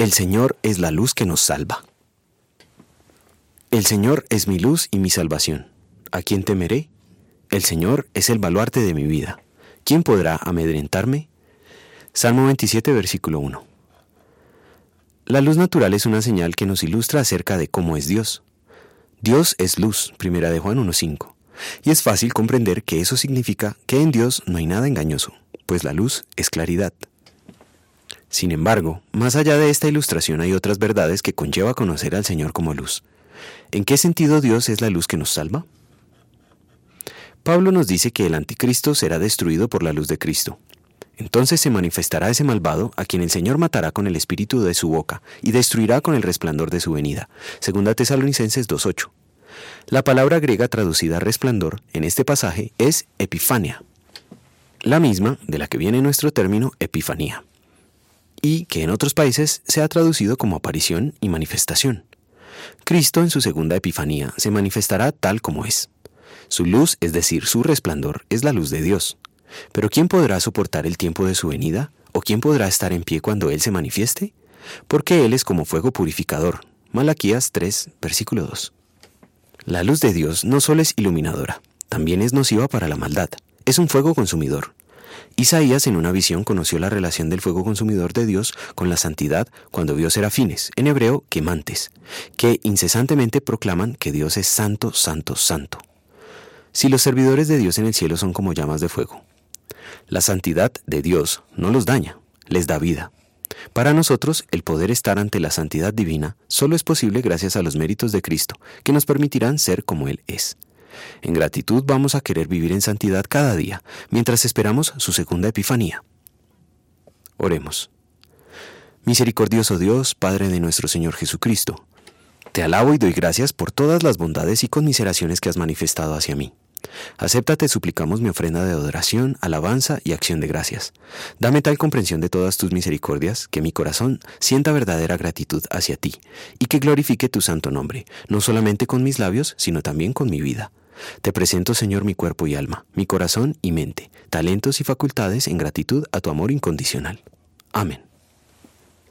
El Señor es la luz que nos salva. El Señor es mi luz y mi salvación. ¿A quién temeré? El Señor es el baluarte de mi vida. ¿Quién podrá amedrentarme? Salmo 27, versículo 1. La luz natural es una señal que nos ilustra acerca de cómo es Dios. Dios es luz, primera de Juan 1.5. Y es fácil comprender que eso significa que en Dios no hay nada engañoso, pues la luz es claridad. Sin embargo, más allá de esta ilustración hay otras verdades que conlleva conocer al Señor como luz. ¿En qué sentido Dios es la luz que nos salva? Pablo nos dice que el anticristo será destruido por la luz de Cristo. Entonces se manifestará ese malvado a quien el Señor matará con el espíritu de su boca y destruirá con el resplandor de su venida. Segunda Tesalonicenses 2.8. La palabra griega traducida resplandor en este pasaje es epifania, la misma de la que viene nuestro término epifanía y que en otros países se ha traducido como aparición y manifestación. Cristo en su segunda Epifanía se manifestará tal como es. Su luz, es decir, su resplandor, es la luz de Dios. Pero ¿quién podrá soportar el tiempo de su venida? ¿O quién podrá estar en pie cuando Él se manifieste? Porque Él es como fuego purificador. Malaquías 3, versículo 2. La luz de Dios no solo es iluminadora, también es nociva para la maldad. Es un fuego consumidor. Isaías en una visión conoció la relación del fuego consumidor de Dios con la santidad cuando vio serafines, en hebreo quemantes, que incesantemente proclaman que Dios es santo, santo, santo. Si los servidores de Dios en el cielo son como llamas de fuego, la santidad de Dios no los daña, les da vida. Para nosotros, el poder estar ante la santidad divina solo es posible gracias a los méritos de Cristo, que nos permitirán ser como Él es. En gratitud vamos a querer vivir en santidad cada día, mientras esperamos su segunda epifanía. Oremos. Misericordioso Dios, Padre de nuestro Señor Jesucristo, te alabo y doy gracias por todas las bondades y conmiseraciones que has manifestado hacia mí. Acéptate, suplicamos mi ofrenda de adoración, alabanza y acción de gracias. Dame tal comprensión de todas tus misericordias que mi corazón sienta verdadera gratitud hacia ti y que glorifique tu santo nombre, no solamente con mis labios, sino también con mi vida. Te presento, Señor, mi cuerpo y alma, mi corazón y mente, talentos y facultades en gratitud a tu amor incondicional. Amén.